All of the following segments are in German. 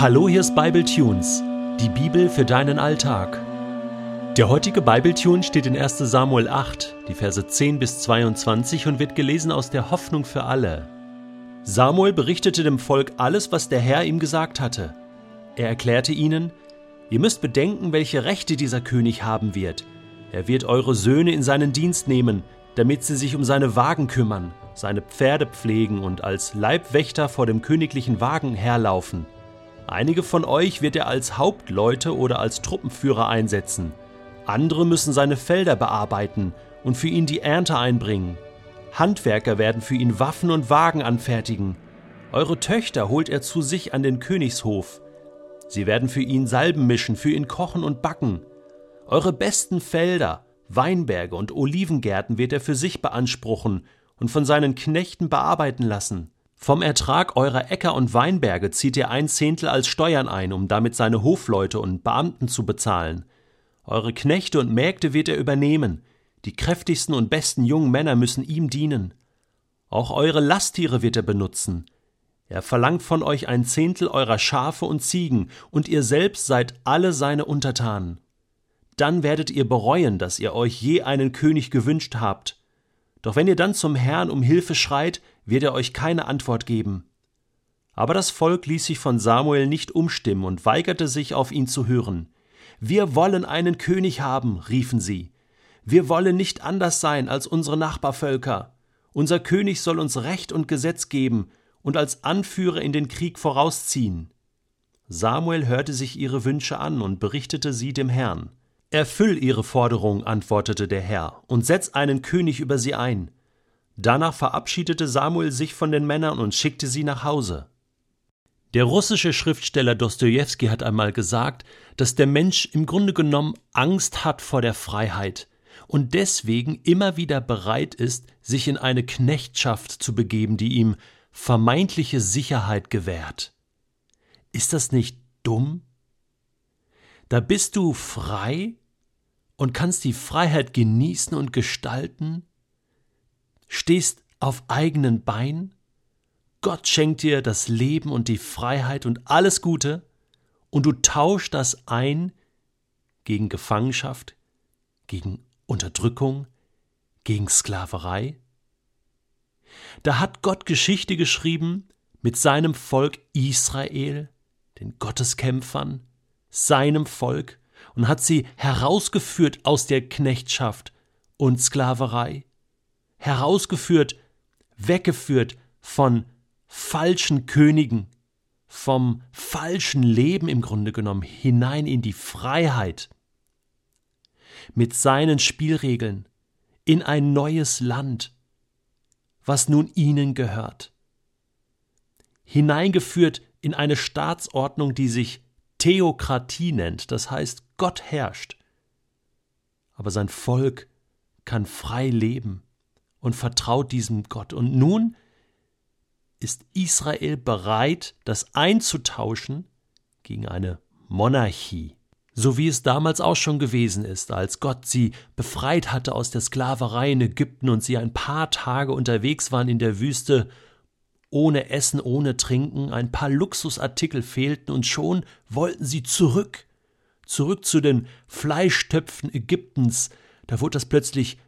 Hallo, hier ist Bible Tunes, die Bibel für deinen Alltag. Der heutige Bible Tune steht in 1. Samuel 8, die Verse 10 bis 22 und wird gelesen aus der Hoffnung für alle. Samuel berichtete dem Volk alles, was der Herr ihm gesagt hatte. Er erklärte ihnen, Ihr müsst bedenken, welche Rechte dieser König haben wird. Er wird eure Söhne in seinen Dienst nehmen, damit sie sich um seine Wagen kümmern, seine Pferde pflegen und als Leibwächter vor dem königlichen Wagen herlaufen. Einige von euch wird er als Hauptleute oder als Truppenführer einsetzen. Andere müssen seine Felder bearbeiten und für ihn die Ernte einbringen. Handwerker werden für ihn Waffen und Wagen anfertigen. Eure Töchter holt er zu sich an den Königshof. Sie werden für ihn Salben mischen, für ihn kochen und backen. Eure besten Felder, Weinberge und Olivengärten wird er für sich beanspruchen und von seinen Knechten bearbeiten lassen. Vom Ertrag eurer Äcker und Weinberge zieht ihr ein Zehntel als Steuern ein, um damit seine Hofleute und Beamten zu bezahlen. Eure Knechte und Mägde wird er übernehmen. Die kräftigsten und besten jungen Männer müssen ihm dienen. Auch eure Lasttiere wird er benutzen. Er verlangt von euch ein Zehntel eurer Schafe und Ziegen, und ihr selbst seid alle seine Untertanen. Dann werdet ihr bereuen, dass ihr euch je einen König gewünscht habt. Doch wenn ihr dann zum Herrn um Hilfe schreit, wird er euch keine Antwort geben. Aber das Volk ließ sich von Samuel nicht umstimmen und weigerte sich, auf ihn zu hören. Wir wollen einen König haben, riefen sie. Wir wollen nicht anders sein als unsere Nachbarvölker. Unser König soll uns Recht und Gesetz geben und als Anführer in den Krieg vorausziehen. Samuel hörte sich ihre Wünsche an und berichtete sie dem Herrn. Erfüll ihre Forderung, antwortete der Herr, und setz einen König über sie ein. Danach verabschiedete Samuel sich von den Männern und schickte sie nach Hause. Der russische Schriftsteller Dostojewski hat einmal gesagt, dass der Mensch im Grunde genommen Angst hat vor der Freiheit und deswegen immer wieder bereit ist, sich in eine Knechtschaft zu begeben, die ihm vermeintliche Sicherheit gewährt. Ist das nicht dumm? Da bist du frei und kannst die Freiheit genießen und gestalten, stehst auf eigenen Beinen, Gott schenkt dir das Leben und die Freiheit und alles Gute, und du tauschst das ein gegen Gefangenschaft, gegen Unterdrückung, gegen Sklaverei? Da hat Gott Geschichte geschrieben mit seinem Volk Israel, den Gotteskämpfern, seinem Volk, und hat sie herausgeführt aus der Knechtschaft und Sklaverei. Herausgeführt, weggeführt von falschen Königen, vom falschen Leben im Grunde genommen hinein in die Freiheit, mit seinen Spielregeln, in ein neues Land, was nun ihnen gehört, hineingeführt in eine Staatsordnung, die sich Theokratie nennt, das heißt Gott herrscht, aber sein Volk kann frei leben und vertraut diesem Gott. Und nun ist Israel bereit, das einzutauschen gegen eine Monarchie. So wie es damals auch schon gewesen ist, als Gott sie befreit hatte aus der Sklaverei in Ägypten und sie ein paar Tage unterwegs waren in der Wüste, ohne Essen, ohne Trinken, ein paar Luxusartikel fehlten und schon wollten sie zurück, zurück zu den Fleischtöpfen Ägyptens. Da wurde das plötzlich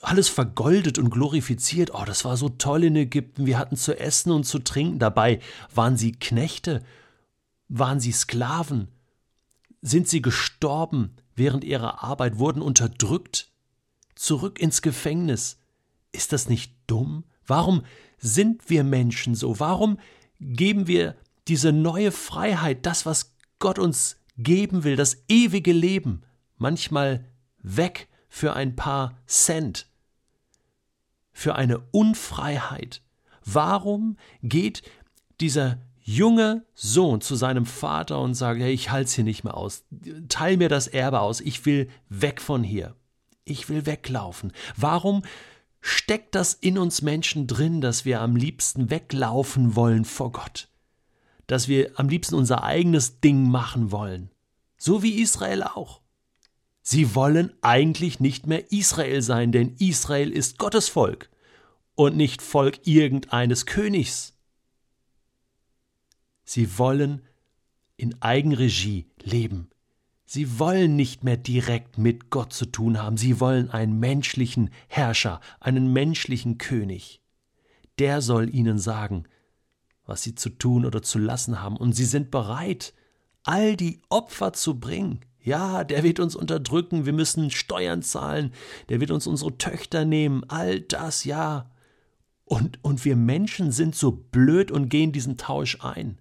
alles vergoldet und glorifiziert. Oh, das war so toll in Ägypten. Wir hatten zu essen und zu trinken. Dabei waren sie Knechte, waren sie Sklaven, sind sie gestorben während ihrer Arbeit, wurden unterdrückt, zurück ins Gefängnis. Ist das nicht dumm? Warum sind wir Menschen so? Warum geben wir diese neue Freiheit, das, was Gott uns geben will, das ewige Leben, manchmal weg? für ein paar Cent, für eine Unfreiheit. Warum geht dieser junge Sohn zu seinem Vater und sagt, hey, ich halte es hier nicht mehr aus, teil mir das Erbe aus, ich will weg von hier, ich will weglaufen. Warum steckt das in uns Menschen drin, dass wir am liebsten weglaufen wollen vor Gott? Dass wir am liebsten unser eigenes Ding machen wollen? So wie Israel auch. Sie wollen eigentlich nicht mehr Israel sein, denn Israel ist Gottes Volk und nicht Volk irgendeines Königs. Sie wollen in Eigenregie leben. Sie wollen nicht mehr direkt mit Gott zu tun haben, sie wollen einen menschlichen Herrscher, einen menschlichen König. Der soll ihnen sagen, was sie zu tun oder zu lassen haben, und sie sind bereit, all die Opfer zu bringen. Ja, der wird uns unterdrücken, wir müssen Steuern zahlen, der wird uns unsere Töchter nehmen, all das, ja. Und, und wir Menschen sind so blöd und gehen diesen Tausch ein.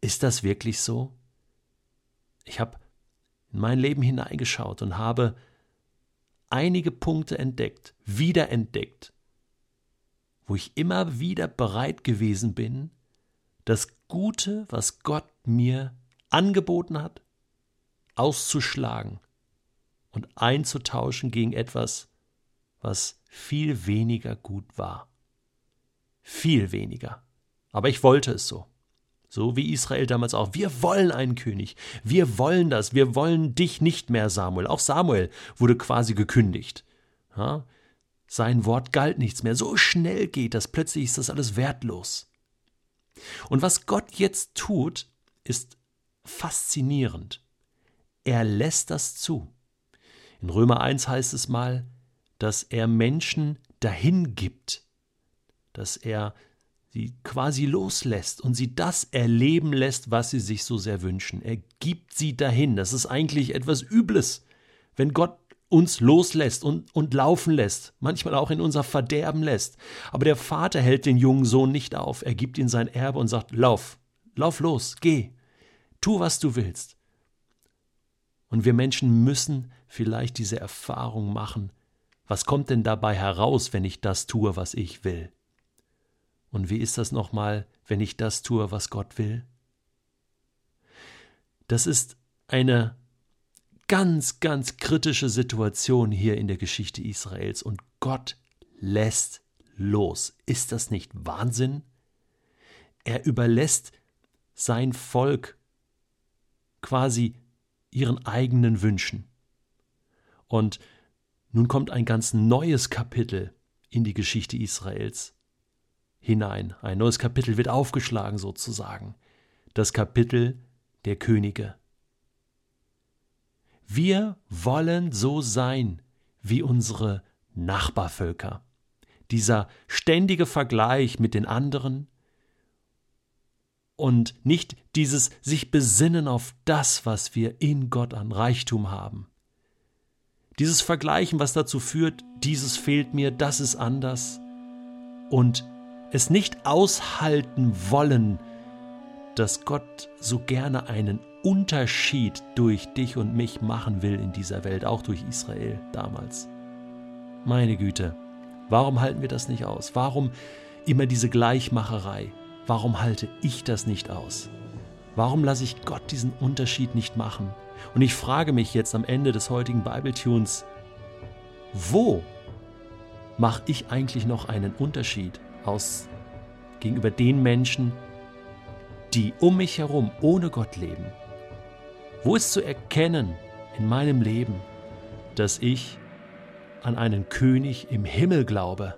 Ist das wirklich so? Ich habe in mein Leben hineingeschaut und habe einige Punkte entdeckt, wiederentdeckt, wo ich immer wieder bereit gewesen bin, das Gute, was Gott mir angeboten hat, auszuschlagen und einzutauschen gegen etwas, was viel weniger gut war. Viel weniger. Aber ich wollte es so. So wie Israel damals auch. Wir wollen einen König. Wir wollen das. Wir wollen dich nicht mehr, Samuel. Auch Samuel wurde quasi gekündigt. Ja? Sein Wort galt nichts mehr. So schnell geht das. Plötzlich ist das alles wertlos. Und was Gott jetzt tut, ist faszinierend. Er lässt das zu. In Römer 1 heißt es mal, dass er Menschen dahin gibt, dass er sie quasi loslässt und sie das erleben lässt, was sie sich so sehr wünschen. Er gibt sie dahin. Das ist eigentlich etwas Übles, wenn Gott uns loslässt und, und laufen lässt, manchmal auch in unser Verderben lässt. Aber der Vater hält den jungen Sohn nicht auf. Er gibt ihm sein Erbe und sagt, lauf, lauf los, geh, tu, was du willst. Und wir Menschen müssen vielleicht diese Erfahrung machen. Was kommt denn dabei heraus, wenn ich das tue, was ich will? Und wie ist das nochmal, wenn ich das tue, was Gott will? Das ist eine ganz, ganz kritische Situation hier in der Geschichte Israels und Gott lässt los. Ist das nicht Wahnsinn? Er überlässt sein Volk quasi ihren eigenen Wünschen. Und nun kommt ein ganz neues Kapitel in die Geschichte Israels hinein. Ein neues Kapitel wird aufgeschlagen sozusagen. Das Kapitel der Könige. Wir wollen so sein wie unsere Nachbarvölker. Dieser ständige Vergleich mit den anderen und nicht dieses sich besinnen auf das, was wir in Gott an Reichtum haben. Dieses Vergleichen, was dazu führt, dieses fehlt mir, das ist anders. Und es nicht aushalten wollen, dass Gott so gerne einen Unterschied durch dich und mich machen will in dieser Welt, auch durch Israel damals. Meine Güte, warum halten wir das nicht aus? Warum immer diese Gleichmacherei? Warum halte ich das nicht aus? Warum lasse ich Gott diesen Unterschied nicht machen? Und ich frage mich jetzt am Ende des heutigen Bibletunes, wo mache ich eigentlich noch einen Unterschied? Aus gegenüber den Menschen, die um mich herum ohne Gott leben? Wo ist zu erkennen in meinem Leben, dass ich an einen König im Himmel glaube?